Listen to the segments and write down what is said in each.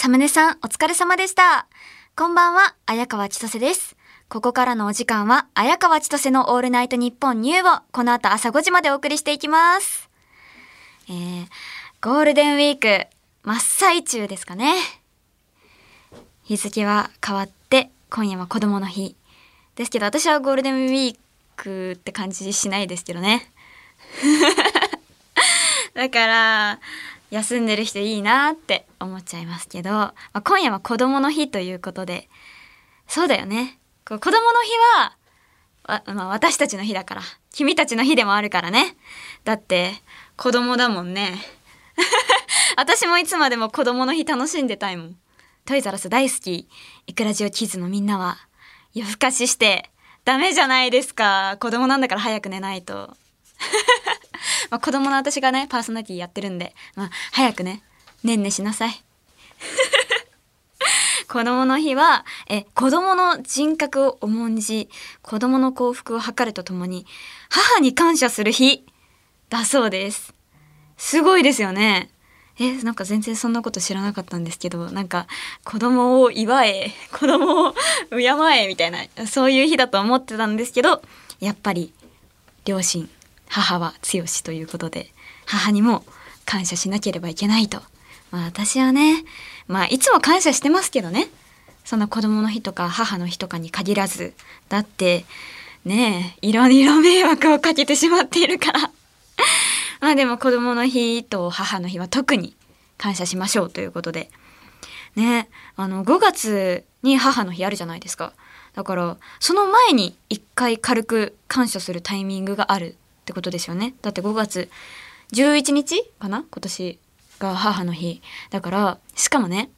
サムネさん、お疲れ様でした。こんばんは、綾川千歳です。ここからのお時間は、綾川千歳のオールナイトニッポンニューを、この後朝5時までお送りしていきます。えー、ゴールデンウィーク、真っ最中ですかね。日付は変わって、今夜は子供の日。ですけど、私はゴールデンウィークって感じしないですけどね。だから、休んでる人いいなって思っちゃいますけど、まあ、今夜は子供の日ということで、そうだよね。こう子供の日は、まあ、私たちの日だから、君たちの日でもあるからね。だって、子供だもんね。私もいつまでも子供の日楽しんでたいもん。トイザラス大好き、イクラジオキッズのみんなは、夜更かしして、ダメじゃないですか。子供なんだから早く寝ないと。まあ子供の私がね、パーソナリティやってるんで、まあ、早くね、ねんねしなさい。子供の日は、え、子供の人格を重んじ、子供の幸福を図るとともに、母に感謝する日だそうです。すごいですよね。え、なんか全然そんなこと知らなかったんですけど、なんか子供を祝え、子供を敬えみたいな、そういう日だと思ってたんですけど、やっぱり両親、母は強しということで、母にも感謝しなければいけないと。まあ私はね、まあいつも感謝してますけどね。その子供の日とか母の日とかに限らず。だって、ねえ、いろいろ迷惑をかけてしまっているから。まあでも子供の日と母の日は特に感謝しましょうということで。ねあの5月に母の日あるじゃないですか。だからその前に一回軽く感謝するタイミングがあるってことですよね。だって5月11日かな？今年が母の日。だからしかもね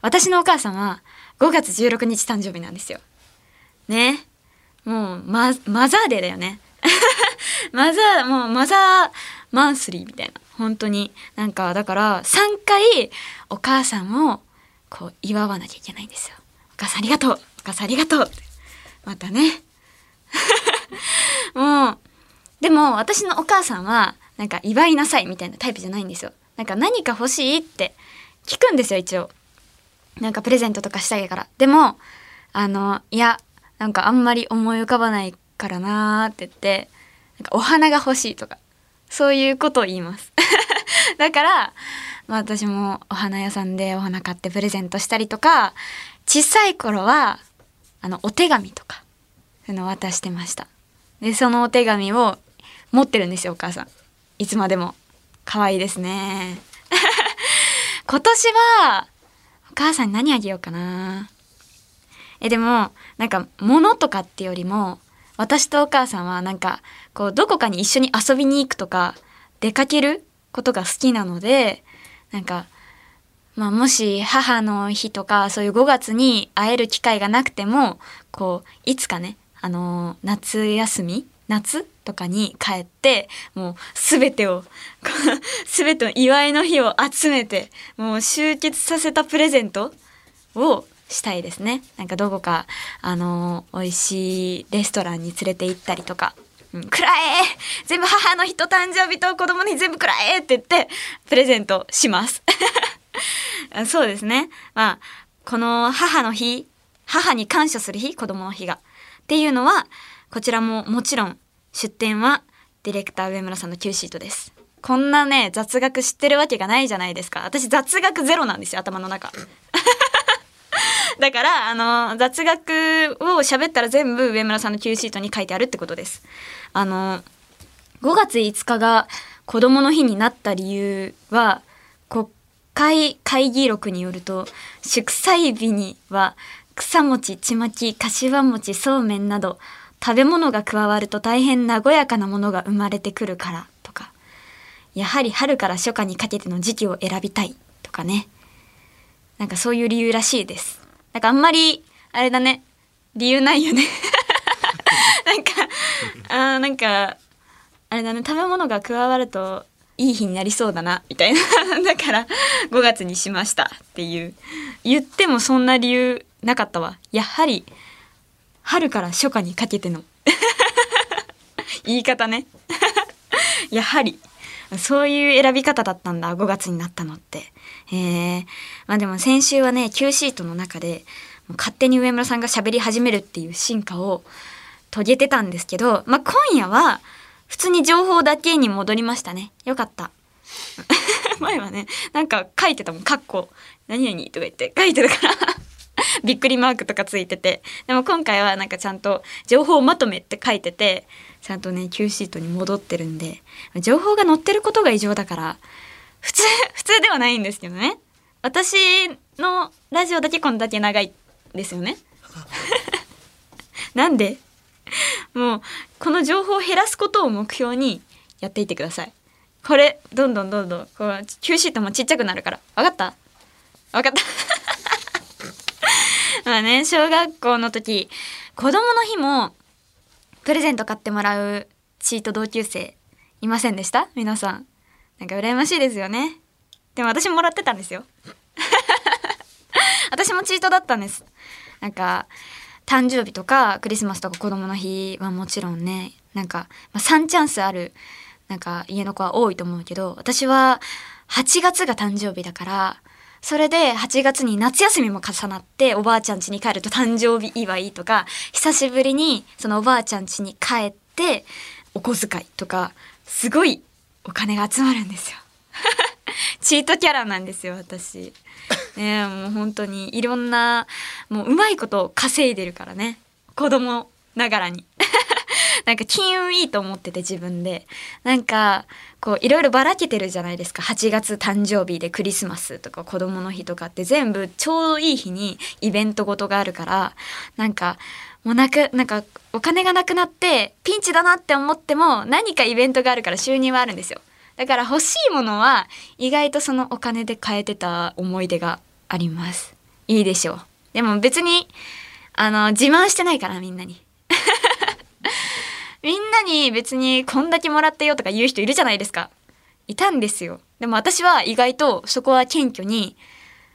私のお母さんは5月16日誕生日なんですよ。ねもうママザーデーだよね。マザー、もうマザーマンスリーみたいな。本当に。なんか、だから、3回お母さんを、こう、祝わなきゃいけないんですよ。お母さんありがとうお母さんありがとう。またね。もう、でも私のお母さんは、なんか、祝いなさいみたいなタイプじゃないんですよ。なんか、何か欲しいって聞くんですよ、一応。なんか、プレゼントとかしたいから。でも、あの、いや、なんかあんまり思い浮かばないからなーって言って、なんかお花が欲しいとか、そういうことを言います。だから、まあ私もお花屋さんでお花買ってプレゼントしたりとか、小さい頃は、あの、お手紙とか、そういうの渡してました。で、そのお手紙を持ってるんですよ、お母さん。いつまでも。可愛いですね。今年は、お母さんに何あげようかな。え、でも、なんか、物とかってよりも、私とお母さんはなんか、こう、どこかに一緒に遊びに行くとか、出かけることが好きなので、なんか、まあ、もし母の日とか、そういう5月に会える機会がなくても、こう、いつかね、あの夏休み夏とかに帰って、もうすべてを、すべての祝いの日を集めて、もう集結させたプレゼントをしたいですね。なんかどこか、あのー美味しいレストランに連れて行ったりとか。うん、くらえ全部母の日と誕生日と子供の日全部くらえって言って、プレゼントします。そうですね。まあ、この母の日、母に感謝する日、子供の日が。っていうのは、こちらももちろん、出典はディレクター上村さんの Q シートです。こんなね、雑学知ってるわけがないじゃないですか。私雑学ゼロなんですよ、頭の中。だから、あの、雑学を喋ったら全部上村さんの Q シートに書いてあるってことです。あの、5月5日が子供の日になった理由は、国会会議録によると、祝祭日には草餅、ちまき、柏餅、そうめんなど、食べ物が加わると大変和やかなものが生まれてくるからとか、やはり春から初夏にかけての時期を選びたいとかね。なんかそういう理由らしいです。なんかあんまり、あれだね、理由ないよね。なんか、あーなんか、あれだね、食べ物が加わるといい日になりそうだな、みたいな。だから、5月にしましたっていう。言ってもそんな理由なかったわ。やはり、春から初夏にかけての。言い方ね。やはり。そういう選び方だったんだ5月になったのってえ、まあでも先週はね Q シートの中で勝手に上村さんが喋り始めるっていう進化を遂げてたんですけど、まあ、今夜は普通に情報だけに戻りましたねよかった 前はねなんか書いてたもん「かっこ何々」とか言って書いてるから びっくりマークとかついてて。でも今回はなんかちゃんと情報まとめって書いててちゃんとね Q シートに戻ってるんで情報が載ってることが異常だから普通 普通ではないんですけどね。私のラジオだけこんだけ長いですよね。なんでもうこの情報を減らすことを目標にやっていってください。これどんどんどんどんこう Q シートもちっちゃくなるから。分かった？分かった。まあね小学校の時子供の日もプレゼント買ってもらうチート同級生いませんでした？皆さん。なんか羨ましいですよね。でも私もらってたんですよ。私もチートだったんです。なんか誕生日とかクリスマスとか子供の日はもちろんねなんか、まあ、3チャンスあるなんか家の子は多いと思うけど私は8月が誕生日だからそれで8月に夏休みも重なっておばあちゃん家に帰ると誕生日祝いとか久しぶりにそのおばあちゃん家に帰ってお小遣いとかすごいお金が集まるんですよ。チートキャラなんですよ私。ねもう本当にいろんなもううまいことを稼いでるからね。子供ながらに。なんか金運いいと思ってて自分で。なんかこういろいろばらけてるじゃないですか。8月誕生日でクリスマスとか子供の日とかって。全部ちょうどいい日にイベントごとがあるから。なんかもうなくなんかお金がなくなってピンチだなって思っても何かイベントがあるから収入はあるんですよ。だから欲しいものは意外とそのお金で買えてた思い出があります。いいでしょう。でも別にあの自慢してないからみんなに。みんなに別にこんだけもらったよとか言う人いるじゃないですか。いたんですよ。でも私は意外とそこは謙虚に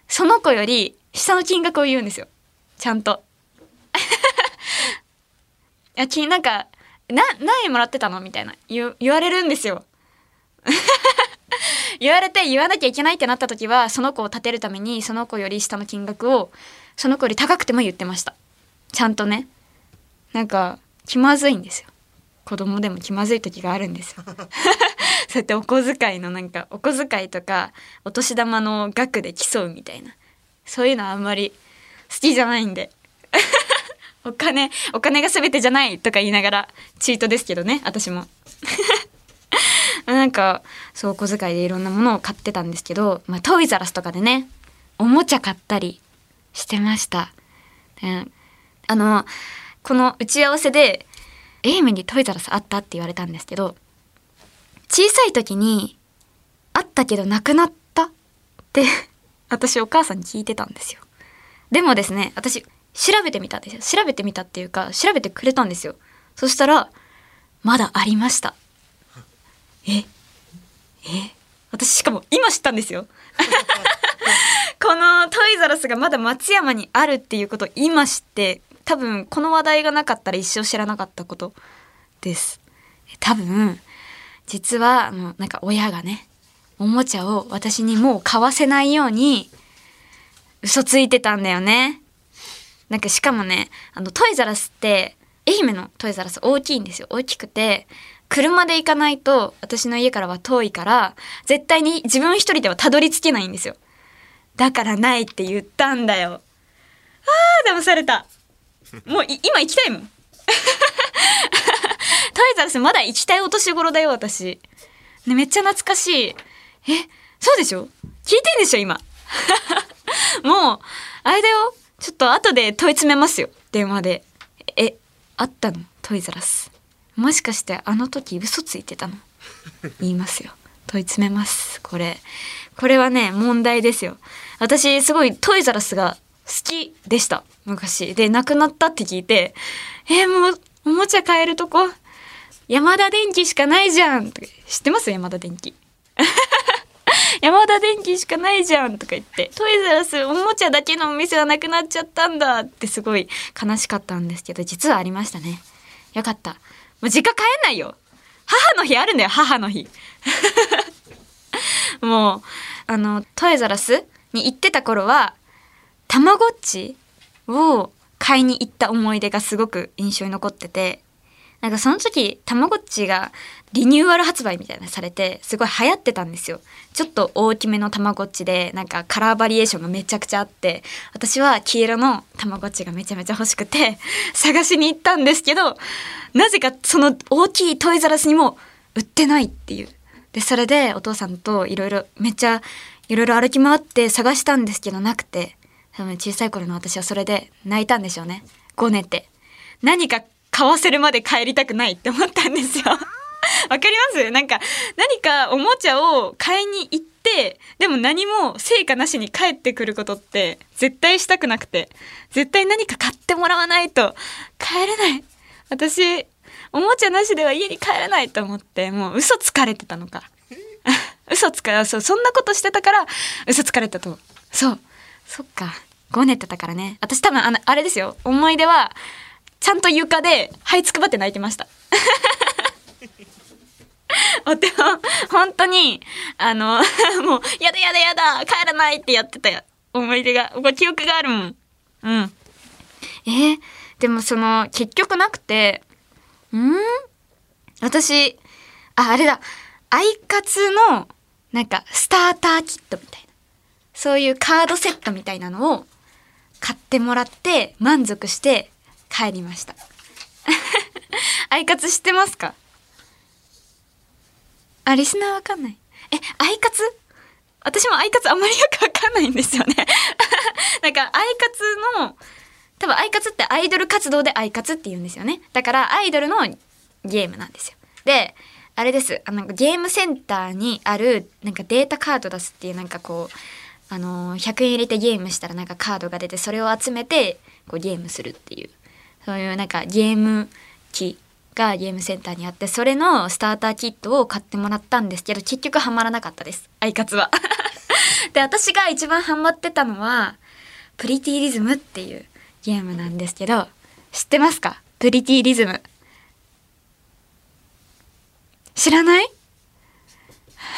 その子より下の金額を言うんですよ。ちゃんと。いやきなんかな何円もらってたのみたいな。言言われるんですよ。言われて言わなきゃいけないってなった時はその子を立てるためにその子より下の金額をその子より高くても言ってました。ちゃんとね。なんか気まずいんですよ。子供でも気まずい時があるんですよ。そうやってお小遣いのなんかお小遣いとかお年玉の額で競うみたいな。そういうのはあんまり好きじゃないんで。お金お金が全てじゃないとか言いながらチートですけどね私も。なんかそうお小遣いでいろんなものを買ってたんですけど、まあ、トイザラスとかでねおもちゃ買ったりしてました、うん、あのこの打ち合わせで「エイムにトイザラスあった?」って言われたんですけど小さい時に「あったけどなくなった?」って 私お母さんに聞いてたんですよでもですね私調べてみたんですよ調べてみたっていうか調べてくれたんですよそしたらまだありましたええ私しかも今知ったんですよ このトイザラスがまだ松山にあるっていうことを今知って多分この話題がなかったら一生知らなかったことです。多分実はあのなんか親がねおもちゃを私にもう買わせないように嘘ついてたんだよね。なんかしかもねあのトイザラスって愛媛のトイザラス大きいんですよ。大きくて車で行かないと私の家からは遠いから絶対に自分一人ではたどり着けないんですよ。だからないって言ったんだよ。あー騙された。もう今行きたいもん。トイザらスまだ行きたいお年頃だよ私、ね、めっちゃ懐かしい。えそうでしょ？聞いてんでしょ今？もうあれだよ。ちょっと後で問い詰めますよ。電話で。えあったの？トイザらス。もしかしてあの時嘘ついてたの？言いますよ。問い詰めます。これ。これはね問題ですよ。私すごいトイザラスが好きでした。昔。で亡くなったって聞いてえー、もうおもちゃ買えるとこ？山田電機しかないじゃん。知ってます？山田電機。山田電機しかないじゃんとか言って。トイザらスおもちゃだけのお店はなくなっちゃったんだ。ってすごい悲しかったんですけど実はありましたね。よかった。もう実家帰んないよ。母の日あるんだよ。母の日。もうあのトイザラスに行ってた頃はたまごっちを買いに行った思い出がすごく印象に残っててなんかその時たまごっちがリニューアル発売みたいなされてすごい流行ってたんですよ。ちょっと大きめのたまごっちでなんかカラーバリエーションがめちゃくちゃあって私は黄色のたまごっちがめちゃめちゃ欲しくて 探しに行ったんですけどなぜかその大きいトイザラスにも売ってないっていう。でそれでお父さんといろいろめっちゃいろいろ歩き回って探したんですけどなくて多分小さい頃の私はそれで泣いたんでしょうね。ごねて。何か買わせるまで帰りたくないって思ったんですよ。わかります？なんか何かおもちゃを買いに行ってでも何も成果なしに帰ってくることって絶対したくなくて絶対何か買ってもらわないと帰れない。私おもちゃなしでは家に帰れないと思ってもう嘘つかれてたのか。嘘つかそうそんなことしてたから嘘つかれたと。そう。そっか。ごねてたからね。私多分あのあれですよ。思い出はちゃんと床で這いつくばって泣いてました。お手も本当にあの もう「やだやだやだ帰らない」ってやってた思い出が。これ記憶があるもん。うん。えー、でもその結局なくてん？私ああれだ。アイカツのなんかスターターキットみたいな。そういうカードセットみたいなのを買ってもらって満足して帰りました アイカツ知ってますか？あ、リスナーわかんない。え、アイカツ私もアイカツあんまりよくわかんないんですよね。なんか、アイカツの、多分アイカツってアイドル活動でアイカツって言うんですよね。だからアイドルのゲームなんですよ。で、あれです。あの、ゲームセンターにある、なんかデータカード出すっていう、なんかこう、あの100円入れてゲームしたらなんかカードが出て、それを集めて、こうゲームするっていう、そういうなんかゲーム機がゲームセンターにあってそれのスターターキットを買ってもらったんですけど結局ハマらなかったです。アイカツは。で私が一番ハマってたのはプリティリズムっていうゲームなんですけど知ってますか？プリティリズム。知らない？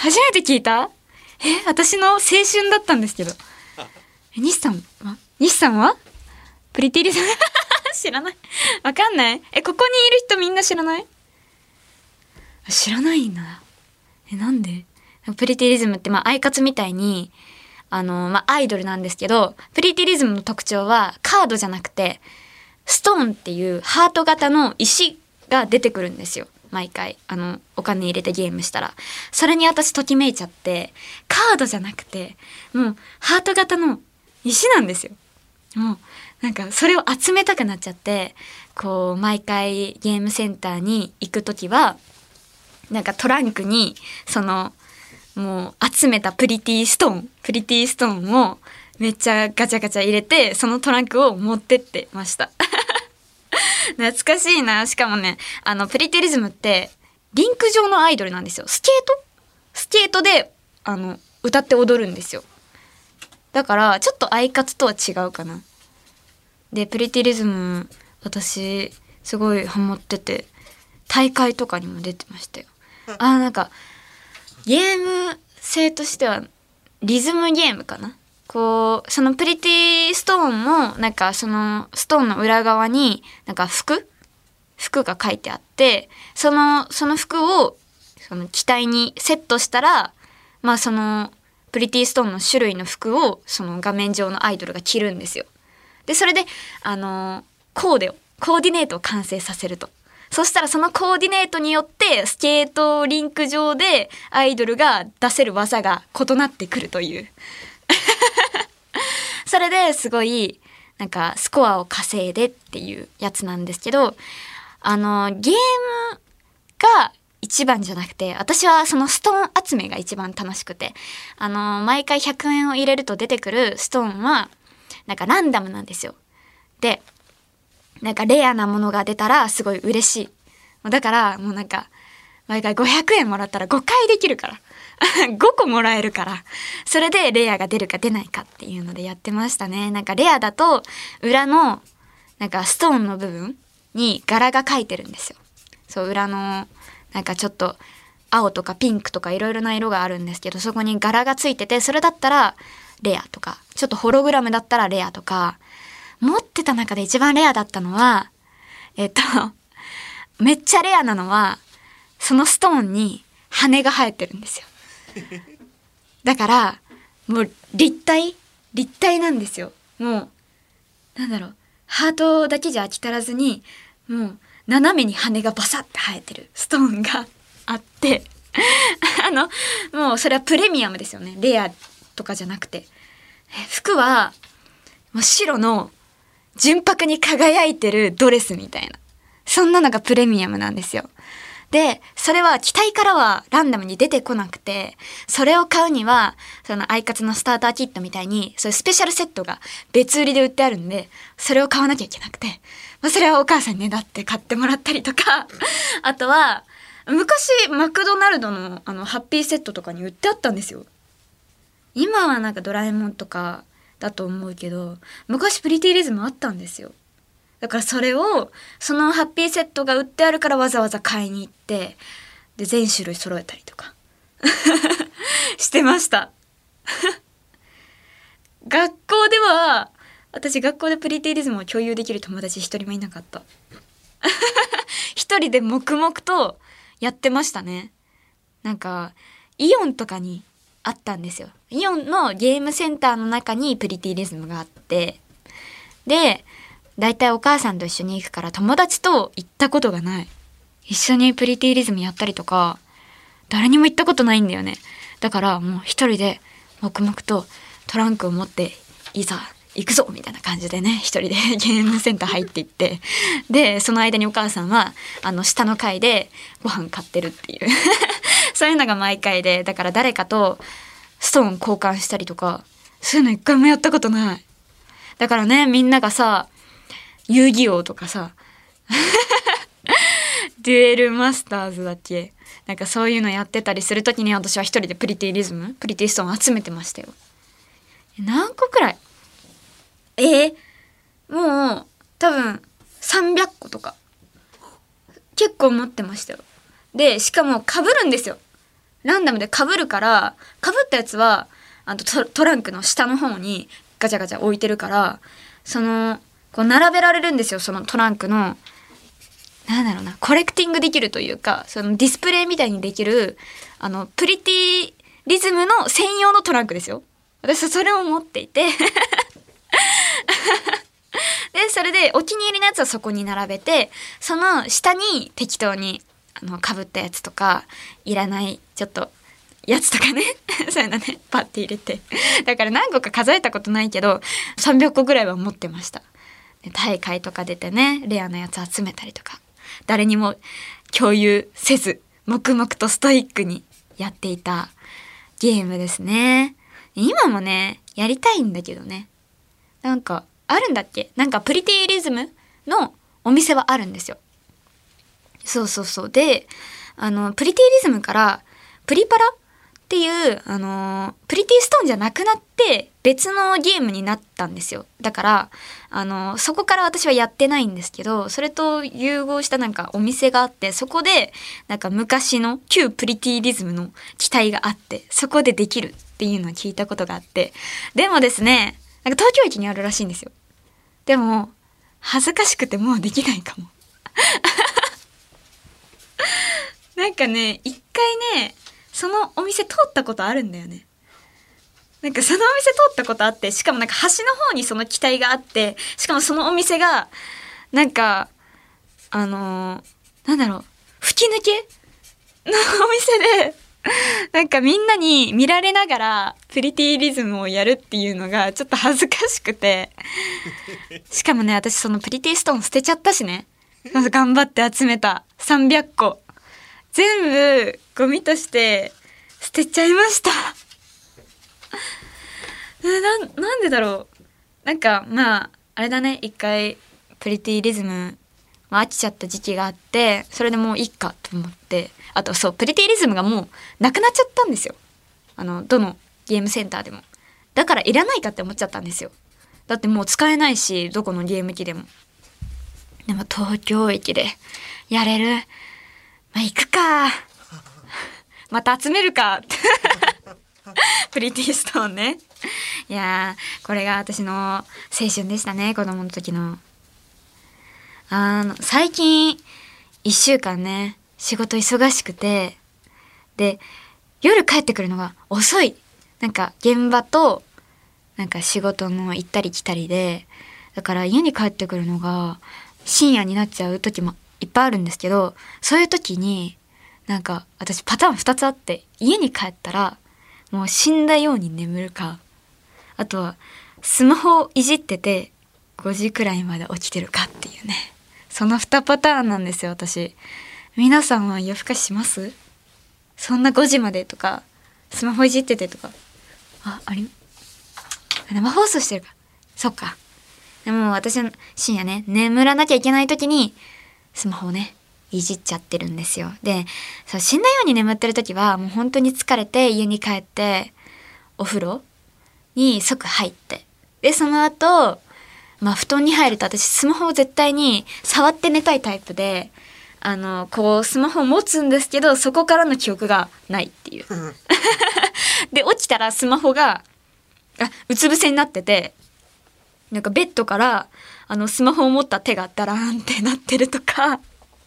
初めて聞いた？え私の青春だったんですけど。西さんは？西さんは？プリティリズム 知らない。わかんない。え、ここにいる人みんな知らない？知らないんだ。え、なんで？プリティリズムって、まあ、アイカツみたいに、あの、まあ、アイドルなんですけど、プリティリズムの特徴は、カードじゃなくて、ストーンっていうハート型の石が出てくるんですよ。毎回、あの、お金入れてゲームしたら。それに私ときめいちゃって、カードじゃなくて、もう、ハート型の石なんですよ。もう、なんかそれを集めたくなっちゃってこう毎回ゲームセンターに行く時はなんかトランクにそのもう集めたプリティストーンプリティストーンをめっちゃガチャガチャ入れてそのトランクを持ってってました 懐かしいな。しかもねあのプリティリズムってリンク上のアイドルなんですよ。スケート？スケートであの歌って踊るんですよ。だからちょっとアイカツとは違うかな。でプリティリズム私すごいハマってて大会とかにも出てましたよ。あなんかゲーム性としてはリズムゲームかなこうそのプリティストーンもなんかそのストーンの裏側になんか服？服が書いてあってそのその服をその機体にセットしたらまあそのプリティストーンの種類の服をその画面上のアイドルが着るんですよ。でそれであのコーデをコーディネートを完成させると。そしたらそのコーディネートによってスケートリンク上でアイドルが出せる技が異なってくるという。それですごいなんかスコアを稼いでっていうやつなんですけどあのゲームが一番じゃなくて私はそのストーン集めが一番楽しくてあの毎回100円を入れると出てくるストーンはなんかランダムなんですよ。で、なんかレアなものが出たらすごい嬉しい。だからもうなんか、毎回500円もらったら5回できるから。5個もらえるから。それでレアが出るか出ないかっていうのでやってましたね。なんかレアだと裏のなんかストーンの部分に柄が描いてるんですよ。そう、裏のなんかちょっと青とかピンクとかいろいろな色があるんですけどそこに柄がついててそれだったらレアとかちょっとホログラムだったらレアとか持ってた中で一番レアだったのはえっとめっちゃレアなのはそのストーンに羽が生えてるんですよ。だからもう立体立体なんですよ。もうなんだろう。ハートだけじゃ飽き足らずにもう斜めに羽がバサッて生えてるストーンがあって。あのもうそれはプレミアムですよね。レアとかじゃなくて。服はもう白の純白に輝いてるドレスみたいな。そんなのがプレミアムなんですよ。で、それは機体からはランダムに出てこなくて、それを買うには、そのアイカツのスターターキットみたいに、そういうスペシャルセットが別売りで売ってあるんで、それを買わなきゃいけなくて、まあ、それはお母さんにねだって買ってもらったりとか、あとは、昔マクドナルドのあのハッピーセットとかに売ってあったんですよ。今はなんかドラえもんとかだと思うけど、昔プリティリズムあったんですよ。だからそれをそのハッピーセットが売ってあるからわざわざ買いに行ってで全種類揃えたりとか。してました。学校では私学校でプリティリズムを共有できる友達一人もいなかった。一人で黙々とやってましたね。なんかイオンとかにあったんですよ。イオンのゲームセンターの中にプリティリズムがあって。で大体お母さんと一緒に行くから友達と行ったことがない。一緒にプリティリズムやったりとか、誰にも行ったことないんだよね。だからもう一人で黙々とトランクを持っていざ行くぞみたいな感じでね一人で ゲームセンター入っていってでその間にお母さんはあの下の階でご飯買ってるっていう そういうのが毎回でだから誰かとストーン交換したりとかそういうの一回もやったことないだからねみんながさ遊戯王とかさ。デュエルマスターズだっけ？なんかそういうのやってたりする時に私は一人でプリティリズムプリティストーン集めてましたよ。何個くらい？えー、もう多分300個とか。結構持ってましたよ。でしかも被るんですよ。ランダムで被るから被ったやつはあとトランクの下の方にガチャガチャ置いてるからそのこう並べられるんですよそのトランクの。なんだろうなコレクティングできるというかそのディスプレイみたいにできるあのプリティリズムの専用のトランクですよ。私それを持っていて。でそれでお気に入りのやつはそこに並べてその下に適当にあのかぶったやつとかいらないちょっとやつとかね。そういうのねパッて入れて。だから何個か数えたことないけど300個ぐらいは持ってました。大会とか出てねレアなやつ集めたりとか誰にも共有せず黙々とストイックにやっていたゲームですね。今もねやりたいんだけどね。なんかあるんだっけ？なんかプリティリズムのお店はあるんですよ。そうそうそう。であのプリティリズムからプリパラっていうあのプリティストーンじゃなくなって別のゲームになったんですよ。だからあのそこから私はやってないんですけどそれと融合したなんかお店があってそこでなんか昔の旧プリティリズムの機体があってそこでできるっていうのを聞いたことがあって。でもですねなんか東京駅にあるらしいんですよ。でも恥ずかしくてもうできないかも。なんかね一回ねそのお店通ったことあるんだよね。なんかそのお店通ったことあってしかもなんか端の方にその機体があってしかもそのお店がなんかあのー、なんだろう吹き抜けのお店でなんかみんなに見られながらプリティリズムをやるっていうのがちょっと恥ずかしくて。しかもね私そのプリティストーン捨てちゃったしね。ま ず頑張って集めた。300個全部ゴミとして捨てちゃいました。ななんでだろう。なんかまああれだね。一回プリティリズム、まあ、飽きちゃった時期があってそれでもういいかと思って。あとそうプリティリズムがもうなくなっちゃったんですよ。あのどのゲームセンターでも。だからいらないかって思っちゃったんですよ。だってもう使えないしどこのゲーム機でも。でも東京駅でやれるまあ行くか。また集めるか。プリティストーンね。いやーこれが私の青春でしたね子供の時の。あの最近1週間ね仕事忙しくて。で夜帰ってくるのが遅い。なんか現場となんか仕事の行ったり来たりで。だから家に帰ってくるのが深夜になっちゃう時もいっぱいあるんですけどそういう時になんか私パターン2つあって家に帰ったらもう死んだように眠るかあとはスマホをいじってて5時くらいまで起きてるかっていうね。その2パターンなんですよ私。皆さんは夜更かしします？そんな5時までとかスマホいじっててとか。ああり生放送してるか。そっか。でも私は深夜ね眠らなきゃいけない時にスマホをねいじっちゃってるんですよでそう死んだように眠ってる時はもう本当に疲れて家に帰ってお風呂に即入ってでその後まあ布団に入ると私スマホを絶対に触って寝たいタイプであのこうスマホを持つんですけどそこからの記憶がないっていう。で起きたらスマホがあうつ伏せになっててなんかベッドからあのスマホを持った手がダラーンってなってるとか。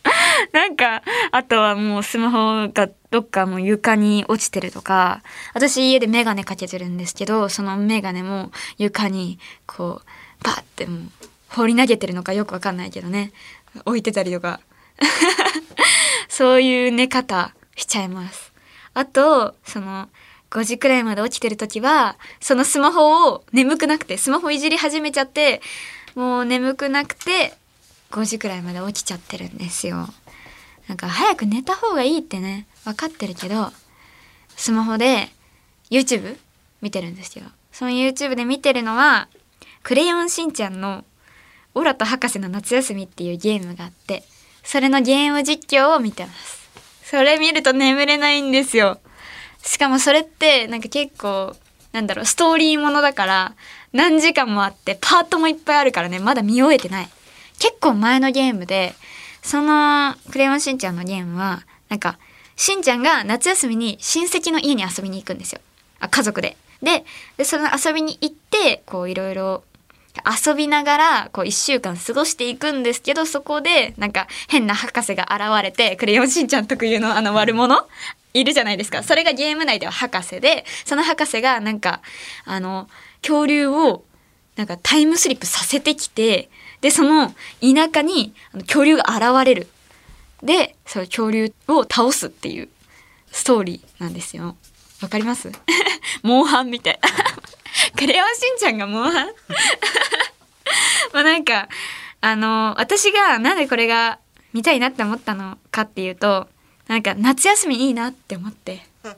なんかあとはもうスマホがどっかもう床に落ちてるとか。私家でメガネかけてるんですけどそのメガネも床にこうバッてもう放り投げてるのかよくわかんないけどね。置いてたりとか。そういう寝方しちゃいます。あとその5時くらいまで起きてる時はそのスマホを眠くなくてスマホいじり始めちゃってもう眠くなくて5時くらいまで起きちゃってるんですよ。なんか早く寝た方がいいってね分かってるけどスマホで YouTube 見てるんですよ。その YouTube で見てるのは「クレヨンしんちゃん」の「オラと博士の夏休み」っていうゲームがあってそれのゲーム実況を見てます。それ見ると眠れないんですよ。しかもそれってなんか結構なんだろうストーリーものだから何時間もあってパートもいっぱいあるからねまだ見終えてない結構前のゲームでその「クレヨンしんちゃん」のゲームはなんかしんちゃんが夏休みに親戚の家に遊びに行くんですよあ家族で。ででその遊びに行ってこういろいろ遊びながらこう1週間過ごしていくんですけどそこでなんか変な博士が現れて「クレヨンしんちゃん」特有のあの悪者いるじゃないですか。それがゲーム内では博士でその博士がなんかあの恐竜をなんかタイムスリップさせてきてでその田舎にあの恐竜が現れる。でその恐竜を倒すっていうストーリーなんですよ。わかります？モンハンみたい。クレヨンしんちゃんがモンハン？まあなんかあの私がなんでこれが見たいなって思ったのかっていうとなんか夏休みいいなって思って。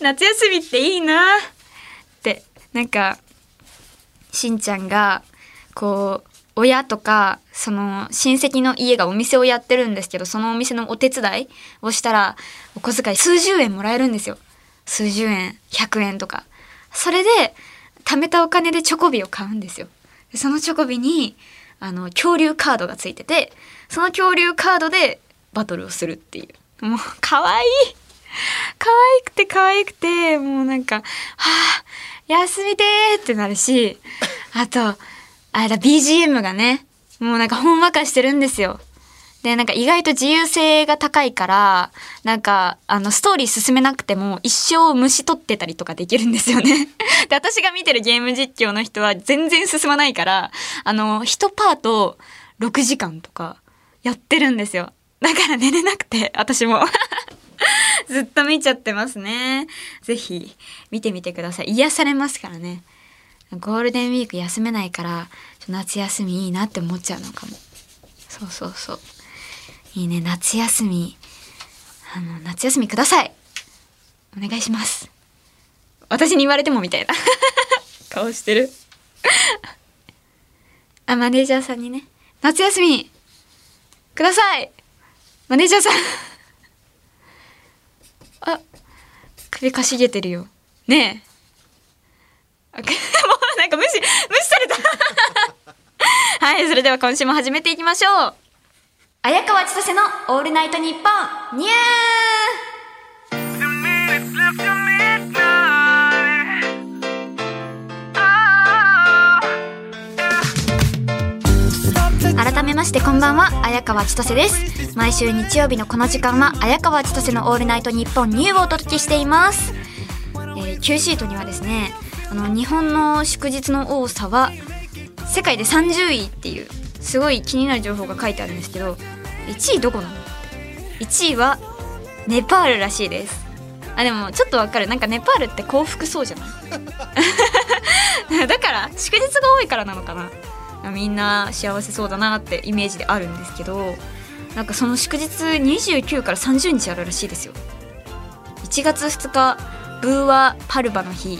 夏休みっていいなって。なんかしんちゃんがこう親とかその親戚の家がお店をやってるんですけどそのお店のお手伝いをしたらお小遣い数十円もらえるんですよ。数十円100円とか。それで貯めたお金でチョコビを買うんですよ。そのチョコビにあの恐竜カードがついててその恐竜カードでバトルをするっていうもう可愛い可愛くて可愛くてもうなんか「はあ休みてー」ってなるしあとあれだ BGM がねもうなんかほんわかしてるんですよ。でなんか意外と自由性が高いからなんかあのストーリー進めなくても一生虫取ってたりとかできるんですよね。で私が見てるゲーム実況の人は全然進まないからあの1パート6時間とかやってるんですよ。だから寝れなくて私も ずっと見ちゃってますね。ぜひ見てみてください。癒されますからね。ゴールデンウィーク休めないから夏休みいいなって思っちゃうのかも。そうそうそう。いいね夏休みあの夏休みくださいお願いします私に言われてもみたいな 顔してるあマネージャーさんにね夏休みくださいマネージャーさん。あ首かしげてるよ。ねえ。もうなんか無視無視された。はいそれでは今週も始めていきましょう。綾川千歳のオールナイトニッポン。ニューましてこんばんは綾川千歳です。毎週日曜日のこの時間は綾川千歳のオールナイトニッポンニューをお届けしています、えー、Q シートにはですねあの日本の祝日の多さは世界で30位っていうすごい気になる情報が書いてあるんですけど1位どこなの ?1 位はネパールらしいです。あでもちょっとわかる。なんかネパールって幸福そうじゃない？だから祝日が多いからなのかな？みんな幸せそうだなってイメージであるんですけどなんかその祝日29から30日あるらしいですよ。1月2日ブーワ・パルバの日。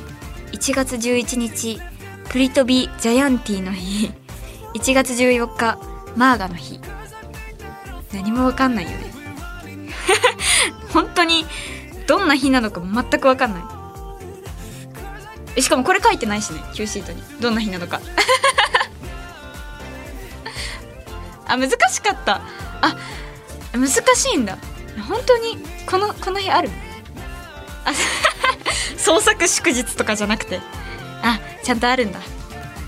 1月11日プリトビ・ジャヤンティの日。1月14日マーガの日。何もわかんないよね。本当にどんな日なのかも全くわかんない。しかもこれ書いてないしね Q シートに。どんな日なのか。あ難しかった。あ難しいんだ。本当にこのこの日ある？あ 創作祝日とかじゃなくて。あちゃんとあるんだ。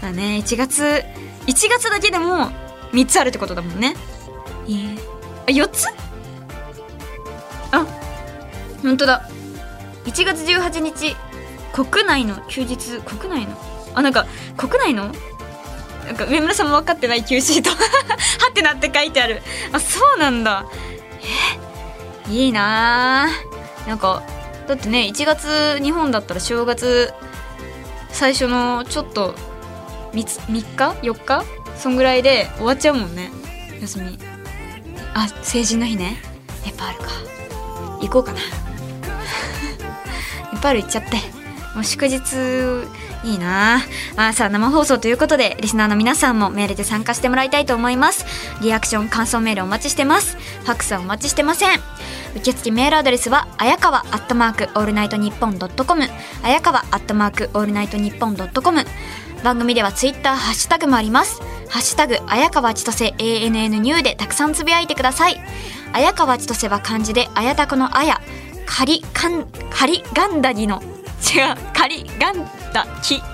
だね。1月1月だけでも3つあるってことだもんね。え、あ4つ？あ本当だ。1月18日国内の休日国内の？あなんか国内の？なんか上村さんも分かってない Q シートはってなって書いてある。あそうなんだ。え？いいな。ーなんかだってね1月日本だったら正月最初のちょっと 3, 3日？4日？そんぐらいで終わっちゃうもんね。休み。あ成人の日ね。ネパールか。行こうかな。ネパール行っちゃって。もう祝日いいな。ああさあ生放送ということでリスナーの皆さんもメールで参加してもらいたいと思います。リアクション感想メールお待ちしてます。ファクスはお待ちしてません。受付メールアドレスはあやかわアットマークオールナイトニッポンドットコムあやかわアットマークオールナイトニッポンドットコム番組ではツイッターハッシュタグもあります。ハッシュタグあやかわちとせ ANN ニューでたくさんつぶやいてください。あやかわちとせは漢字であやたこのあや。カリカンカリガンダギの違う。カリガンダキ。ちょ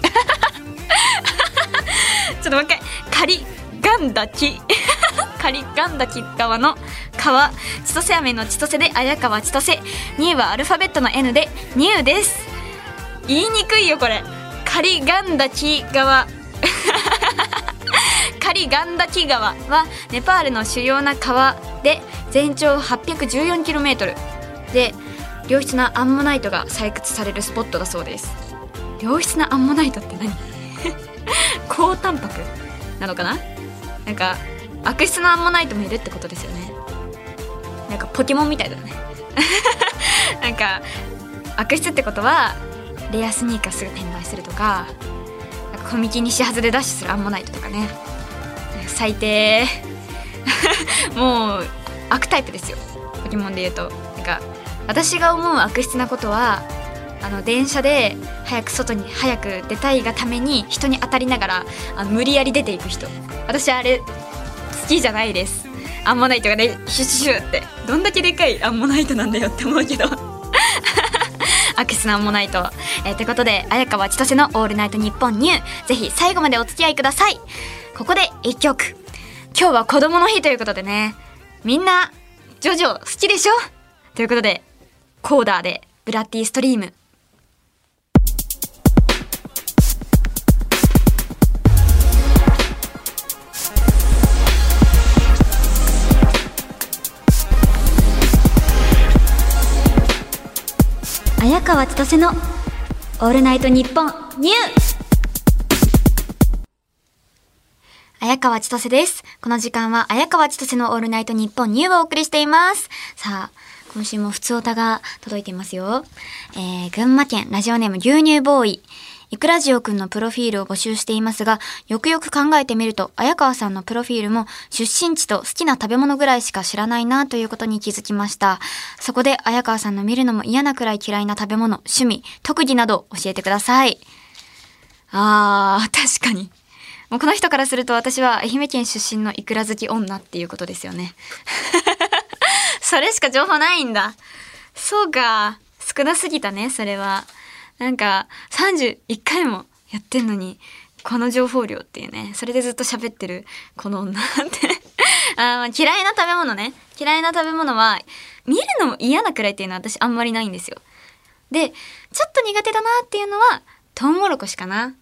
っともう一回。カリガンダキ。カリガンダキ側の川。千歳飴の千歳で綾川千歳。ニューはアルファベットの N でニューです。言いにくいよこれ。カリガンダキ川カリガンダキ川はネパールの主要な川で全長 814km で良質なアンモナイトが採掘されるスポットだそうです。良質なアンモナイトって何？高タンパクなのかな？なんか悪質なアンモナイトもいるってことですよね。なんかポケモンみたいだね。なんか悪質ってことはレアスニーカーすぐ転売するとかなんかコミケに始発でダッシュするアンモナイトとかね。最低。もう悪タイプですよ。ポケモンで言うと。なんか私が思う悪質なことはあの電車で早く外に早く出たいがために人に当たりながらあの無理やり出ていく人。私あれ好きじゃないです。アンモナイトがねシュッシュって。どんだけでかいアンモナイトなんだよって思うけど。悪質なアンモナイト。えー、ってことで綾川千歳の「オールナイトニッポンニュー」ぜひ最後までお付き合いください。ここで一曲。今日は子供の日ということでね。みんなジョジョ好きでしょ？ということでコーダーでブラッディストリーム綾川千歳のオールナイトニッポンニュー綾川千歳です。この時間は綾川千歳のオールナイトニッポンニューをお送りしています。さあ、今週も普通歌が届いていますよ。えー、群馬県ラジオネーム牛乳ボーイ。いくらじおくんのプロフィールを募集していますが、よくよく考えてみると、綾川さんのプロフィールも出身地と好きな食べ物ぐらいしか知らないなということに気づきました。そこで綾川さんの見るのも嫌なくらい嫌いな食べ物、趣味、特技など教えてください。あー、確かに。もうこの人からすると私は愛媛県出身のいくら好き女っていうことですよね。それしか情報ないんだ。そうか。少なすぎたね、それは。なんか、31回もやってんのに、この情報量っていうね、それでずっと喋ってるこの女って。あ嫌いな食べ物ね。嫌いな食べ物は見るのも嫌なくらいっていうのは私あんまりないんですよ。でちょっと苦手だなっていうのはトウモロコシかな。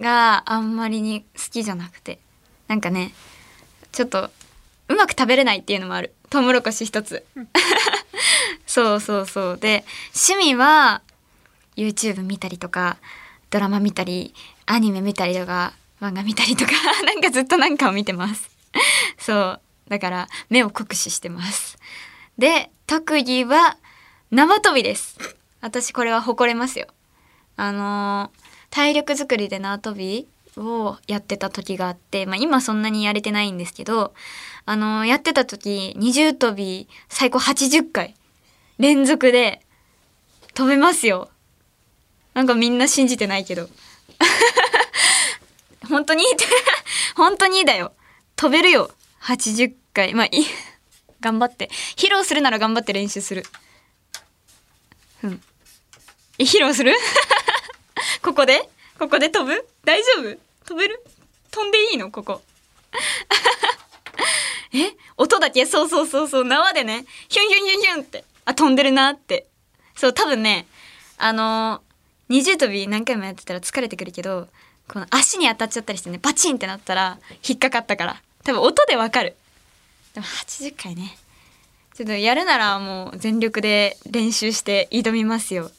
があんまりに好きじゃなくて。なんかねちょっとうまく食べれないっていうのもある。トウモロコシ一つ。そうそうそう。で趣味は YouTube 見たりとかドラマ見たりアニメ見たりとか漫画見たりとか なんかずっとなんかを見てます。そう。だから目を酷使してます。で特技は縄跳びです。私これは誇れますよ。あのー体力作りで縄跳びをやってた時があって、まあ、今そんなにやれてないんですけど、あのーやってた時二重跳び最高80回連続で飛べますよ。なんかみんな信じてないけど。本当に？本当にだよ。飛べるよ。80回。まあいい頑張って。披露するなら頑張って練習する。うん。披露する？ここで？ここで飛ぶ？大丈夫？飛べる？飛んでいいの？ここ。え？音だけ？そうそうそうそう。縄でね。ヒュンヒュンヒュンヒュンって。あ飛んでるなって。そう多分ねあのー二重跳び何回もやってたら疲れてくるけどこの足に当たっちゃったりしてねパチンってなったら引っかかったから。多分音でわかる。でも80回ね。ちょっとやるならもう全力で練習して挑みますよ。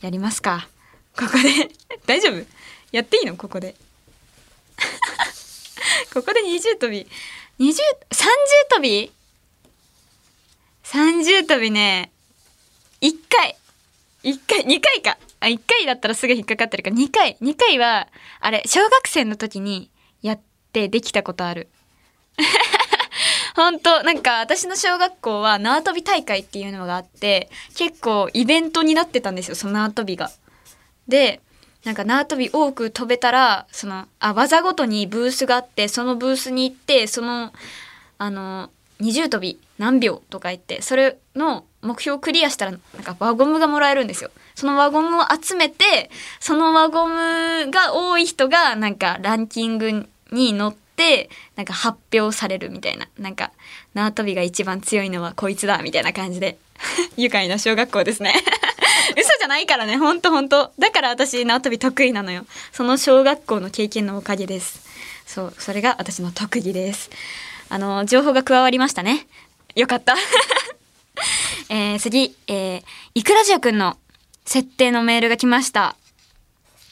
やりますか。ここで。大丈夫？やっていいの？ここで。ここで二重跳び。二重三重跳び？三重跳びね。一回。一回。二回か。あ一回だったらすぐ引っかかってるか。ら二回。二回はあれ小学生の時にやってできたことある。本当。なんか私の小学校は縄跳び大会っていうのがあって結構イベントになってたんですよその縄跳びが。でなんか縄跳び多く飛べたらそのあ技ごとにブースがあってそのブースに行ってそのあの二重跳び何秒とか言ってそれの目標をクリアしたらなんか輪ゴムがもらえるんですよ。その輪ゴムを集めてその輪ゴムが多い人がなんかランキングに乗ってなんか発表されるみたいな。なんか縄跳びが一番強いのはこいつだみたいな感じで。愉快な小学校ですね。ないからね。ほんとほんと。だから私縄跳び得意なのよ。その小学校の経験のおかげです。そうそれが私の特技です。あの情報が加わりましたね。よかった。えー、次、えー、いくらじおくんの設定のメールが来ました。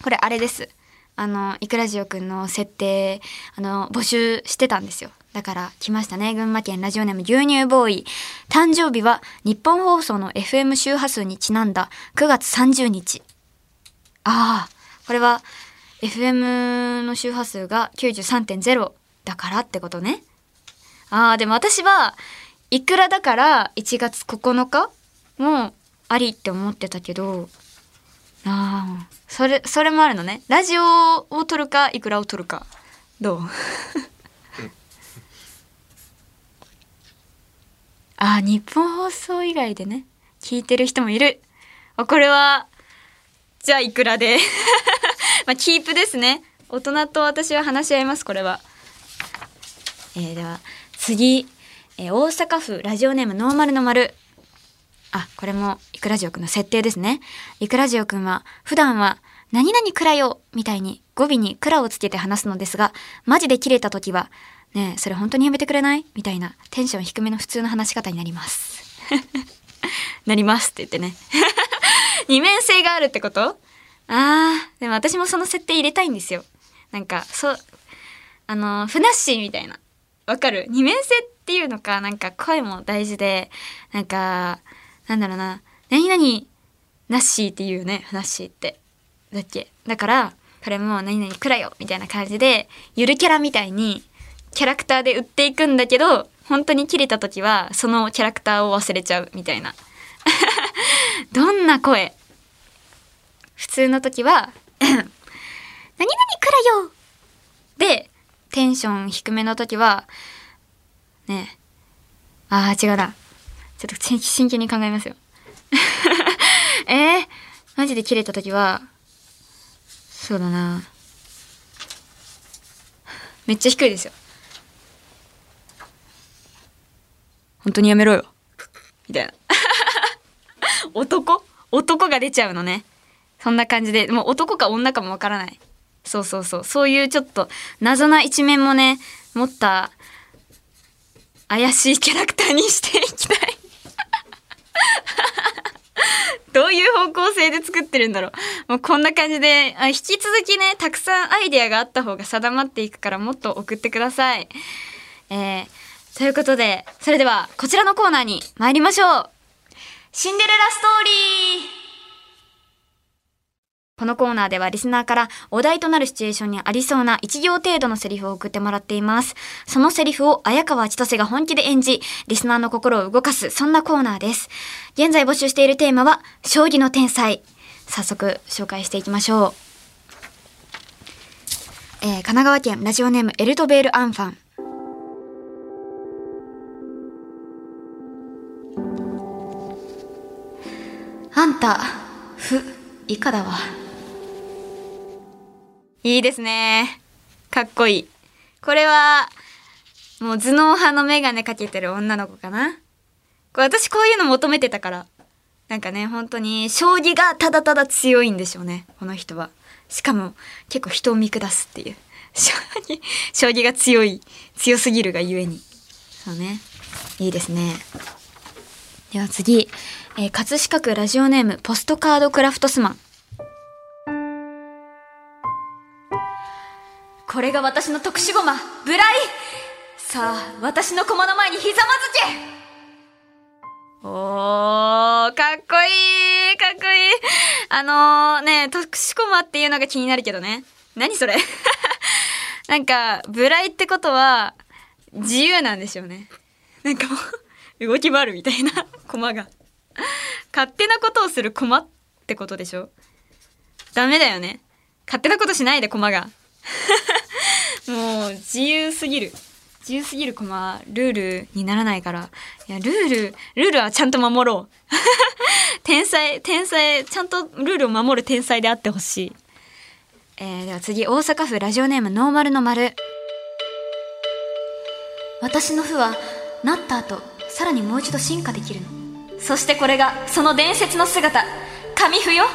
これあれです。あのいくらじおくんの設定あの募集してたんですよ。だから来ましたね。群馬県ラジオネーム牛乳ボーイ。誕生日は日本放送の FM 周波数にちなんだ9月30日。ああこれは FM の周波数が93.0だからってことね。ああでも私はいくらだから1月9日もありって思ってたけどああそれそれもあるのね。ラジオを撮るかいくらを撮るか。どう？あ日本放送以外でね聞いてる人もいる。あこれはじゃあいくらで？まあキープですね。大人と私は話し合いますこれは。えー、では次、えー大阪府ラジオネームノーマルの丸あ、これもいくらじおくんの設定ですね。いくらじおくんは普段は何々くらよみたいに語尾にくらをつけて話すのですが、マジで切れた時は、ねえ、それ本当にやめてくれない？みたいなテンション低めの普通の話し方になります。なりますって言ってね。二面性があるってこと？あー、でも私もその設定入れたいんですよ。なんか、そう、あの、ふなっしーみたいな。わかる？二面性っていうのか、なんか声も大事で、なんか、なんだろうな、何々なっしーっていうね、ふなっしーって。だっけ？だから、これも何々くらよみたいな感じで、ゆるキャラみたいに、キャラクターで売っていくんだけど、本当に切れた時は、そのキャラクターを忘れちゃうみたいな。どんな声？普通の時は、何々くらよで、テンション低めの時は、ねあー違うな。ちょっと真真剣に考えますよ。えー、マジで切れた時は、そうだな。めっちゃ低いですよ。本当にやめろよ。みたいな。男？男が出ちゃうのね。そんな感じで。もう男か女かもわからない。そうそうそう。そういうちょっと謎な一面もね持った怪しいキャラクターにしていきたい。どういう方向性で作ってるんだろう。もうこんな感じであ引き続きねたくさんアイデアがあった方が定まっていくからもっと送ってください。えー、ということでそれではこちらのコーナーに参りましょうシンデレラストーリーこのコーナーではリスナーからお題となるシチュエーションにありそうな1行程度のセリフを送ってもらっています。そのセリフを綾川千歳が本気で演じ、リスナーの心を動かす、そんなコーナーです。現在募集しているテーマは、将棋の天才。早速紹介していきましょう。えー、神奈川県ラジオネームエルトベールアンファン。あんた、ふ、以下だわ。いいですね。かっこいい。これは、もう頭脳派のメガネかけてる女の子かな。これ私こういうの求めてたから。なんかね、本当に、将棋がただただ強いんでしょうね。この人は。しかも、結構人を見下すっていう。将棋、将棋が強い、強すぎるがゆえに。そうね。いいですね。では次、えー、葛飾区ラジオネーム、ポストカードクラフトスマン。これが私の特殊駒、ブライさあ、私の駒の前にひざまずけおー、かっこいいかっこいいあのー、ね、特殊駒っていうのが気になるけどね。何それ？なんか、ブライってことは、自由なんでしょうね。なんかもう、動き回るみたいな、駒が。勝手なことをする駒ってことでしょ？ダメだよね。勝手なことしないで、駒が。もう自由すぎる自由すぎるコマルールにならないからいやルールルールはちゃんと守ろう 天才天才ちゃんとルールを守る天才であってほしい、えー、では次大阪府ラジオネームノーマルの丸私の負はなった後さらにもう一度進化できるのそしてこれがその伝説の姿神符よ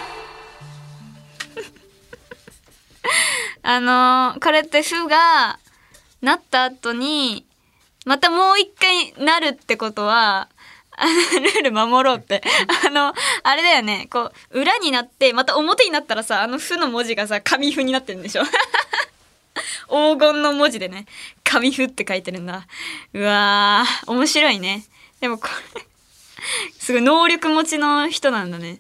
あのー、これって負がなった後に、またもう一回なるってことは、あの、ルール守ろうって。あの、あれだよね。こう、裏になって、また表になったらさ、あの負の文字がさ、紙符になってるんでしょ 黄金の文字でね、紙符って書いてるんだ。うわー、面白いね。でもこれすごい能力持ちの人なんだね。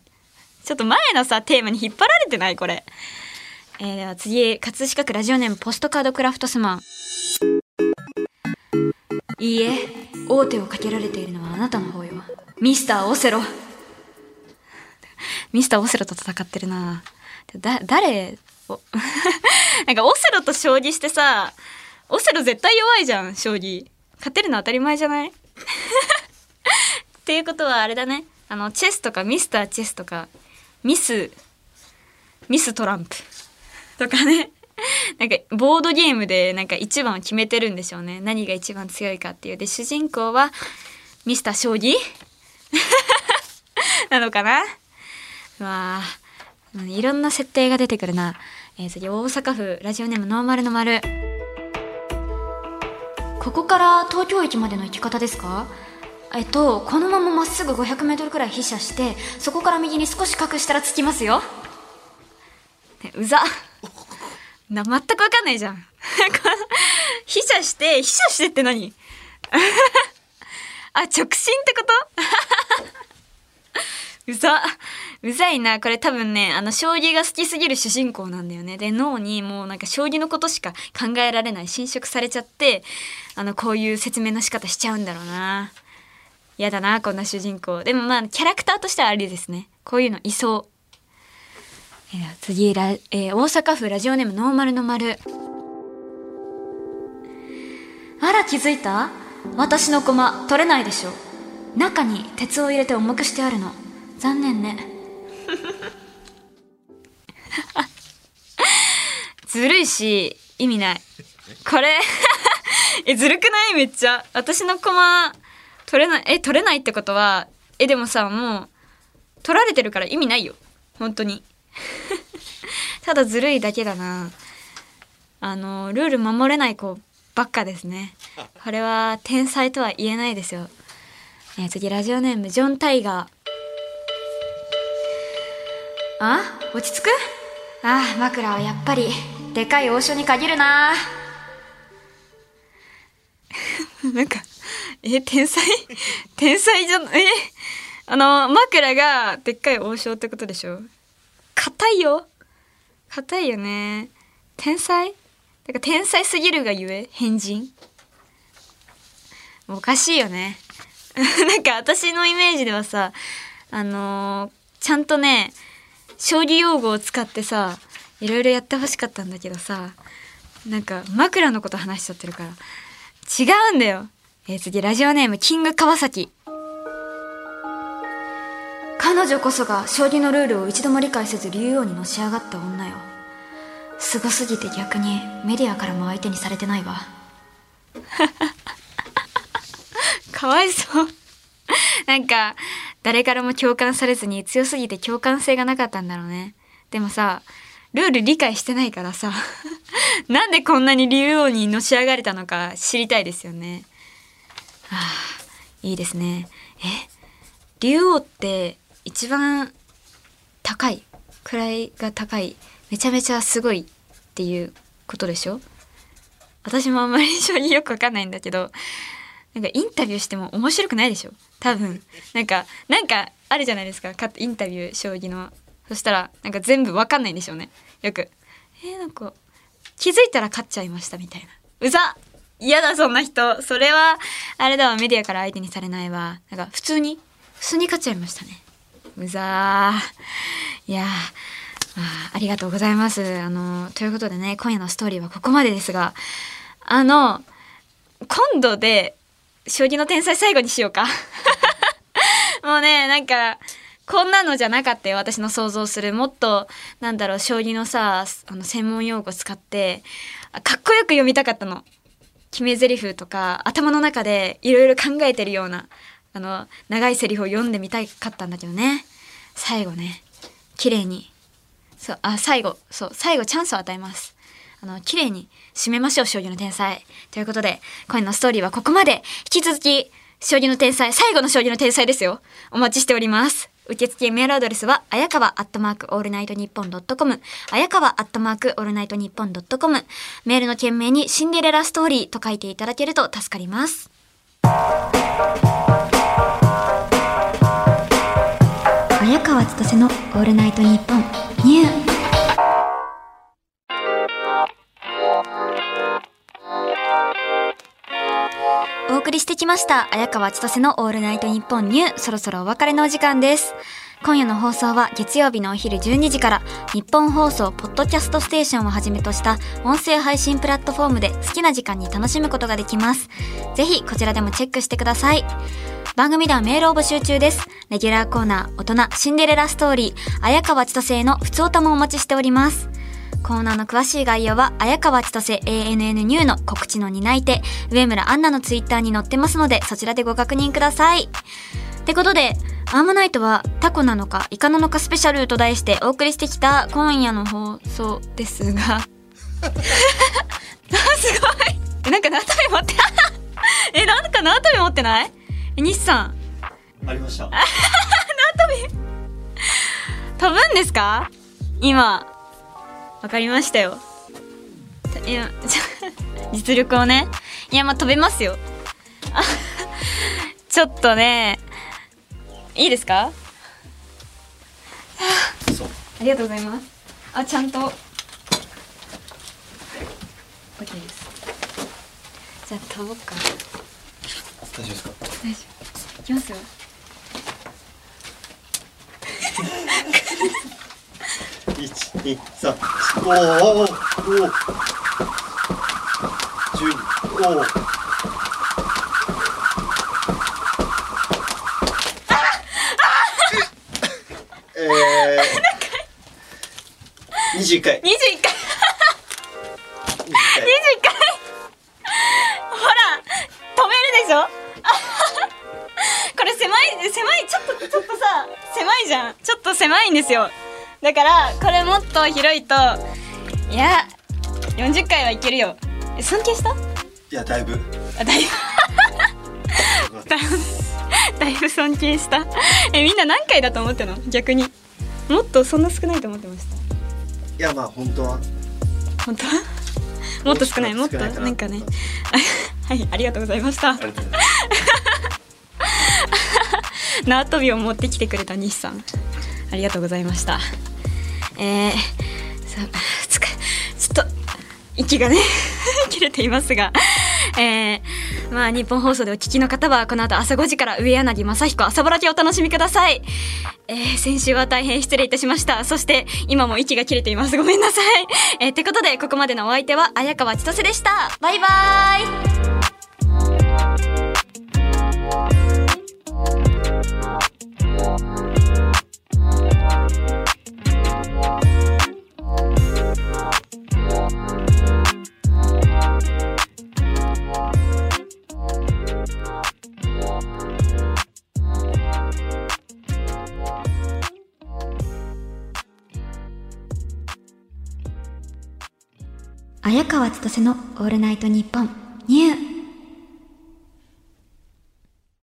ちょっと前のさ、テーマに引っ張られてない？これ。えー、では次葛飾区ラジオネームポストカードクラフトスマンいいえ王手をかけられているのはあなたの方よミスターオセロミスターオセロと戦ってるなだ誰 なんかオセロと将棋してさオセロ絶対弱いじゃん将棋。勝てるの当たり前じゃない？っていうことはあれだね。あのチェスとかミスターチェスとかミスミストランプとかね。なんかボードゲームでなんか一番を決めてるんでしょうね。何が一番強いかっていう。で主人公はミスター将棋？なのかな？わあいろんな設定が出てくるな、えー、次大阪府ラジオネームノーマルの丸。ここから東京駅までの行き方ですか？えっとこのまままっすぐ 500m くらい飛車してそこから右に少し隠したら着きますよ。うざ。な、全くわかんないじゃん。飛車して、飛車してって何？あ、直進ってこと？うざ。うざいな。これ多分ね、あの、将棋が好きすぎる主人公なんだよね。で、脳にもうなんか将棋のことしか考えられない。侵食されちゃって、あの、こういう説明の仕方しちゃうんだろうな。嫌だな、こんな主人公。でもまあ、キャラクターとしてはありですね。こういうのいそう。えー、次ラ、えー、大阪府ラジオネームノーマルの丸あら気づいた？私の駒取れないでしょ中に鉄を入れて重くしてあるの残念ね。ずるいし意味ない。これえずるくない？めっちゃ。私の駒取れない。え取れないってことはえでもさもう取られてるから意味ないよ。本当に。ただずるいだけだな。あのルール守れない子ばっかですね。これは天才とは言えないですよ、えー次ラジオネームジョン・タイガー。あ落ち着く？あ枕はやっぱりでかい王将に限るな。なんかえ天才？天才じゃんえあの枕がでっかい王将ってことでしょ？硬いよ。硬いよね。天才？だから天才すぎるがゆえ変人。おかしいよね。なんか私のイメージではさあのーちゃんとね将棋用語を使ってさいろいろやってほしかったんだけどさなんか枕のこと話しちゃってるから違うんだよ、えー次ラジオネームキング川崎。彼女こそが将棋のルールを一度も理解せず竜王にのし上がった女よ。すごすぎて逆にメディアからも相手にされてないわ。かわいそう。なんか誰からも共感されずに強すぎて共感性がなかったんだろうね。でもさルール理解してないからさ なんでこんなに竜王にのし上がれたのか知りたいですよね。ああいいですね。え竜王って一番高い位が高いめちゃめちゃすごいっていうことでしょ？私もあんまり将棋よくわかんないんだけどなんかインタビューしても面白くないでしょ？多分。なんかなんかあるじゃないですか？インタビュー将棋の。そしたらなんか全部わかんないんでしょうね。よく。えー、なんか気づいたら勝っちゃいましたみたいな。うざ嫌だそんな人。それはあれだわ。メディアから相手にされないわ。なんか普通に普通に勝っちゃいましたね。うざー。いやあありがとうございます。あのということでね今夜のストーリーはここまでですがあの今度で将棋の天才最後にしようか。もうねなんかこんなのじゃなかったよ。私の想像する。もっとなんだろう将棋のさあの専門用語使ってかっこよく読みたかったの。決め台詞とか頭の中でいろいろ考えてるようなあの長いセリフを読んでみたかったんだけどね。最後ね綺麗に。そうあ最後そう最後チャンスを与えます。あの綺麗に締めましょう将棋の天才。ということで今夜のストーリーはここまで。引き続き将棋の天才最後の将棋の天才ですよ。お待ちしております。受付メールアドレスは、あやかわアットマークオールナイトニッポンドットコム、あやかわアットマークオールナイトニッポンドットコム、メールの件名にシンデレラストーリーと書いていただけると助かります。綾川千歳のオールナイトニッポンニュー。お送りしてきました綾川千歳のオールナイトニッポンニューそろそろお別れのお時間です今夜の放送は月曜日のお昼12時から日本放送ポッドキャストステーションをはじめとした音声配信プラットフォームで好きな時間に楽しむことができますぜひこちらでもチェックしてください番組ではメールを募集中です。レギュラーコーナー、大人、シンデレラストーリー、綾川千歳への普通歌もお待ちしております。コーナーの詳しい概要は、綾川千歳 ANN ニューの告知の担い手、上村アンナのツイッターに載ってますので、そちらでご確認ください。ってことで、アームナイトはタコなのかイカなのかスペシャルと題してお送りしてきた今夜の放送ですが、あ、すごいえなんか縄跳び持って、え、なんか縄跳び持ってない？え、西さん、ありました。飛ぶんですか？今。わかりましたよ。いや、実力をね。いや、まあ、飛べますよ。あ ちょっとね、いいですか？ありがとうございます。あ、ちゃんと。OK です。じゃあ、飛ぼうか。大丈夫ですか？大丈夫。いきますよ。おおおお、おお、回。回。ほら止めるでしょ？これ狭い狭いちょっとちょっとさ狭いじゃん。ちょっと狭いんですよ。だからこれもっと広いといや40回はいけるよ。え尊敬した？いやだいぶ。あだいぶ。だいぶ尊敬した。えみんな何回だと思ってるの？逆に。もっとそんな少ないと思ってました。いやまあ本当は。本当は？もっと少ない？もっと少なんかね。はいありがとうございました。縄跳びを持ってきてくれた西さん。ありがとうございましたえー、つかちょっと息がね 切れていますがえー、まあ日本放送でお聞きの方はこの後朝5時から上柳正彦朝ぼらけお楽しみください。えー、先週は大変失礼いたしました。そして今も息が切れています。ごめんなさい。えー、ってことでここまでのお相手は綾川千歳でした。バイバーイ。綾川千歳のオールナイトニッポンニュー。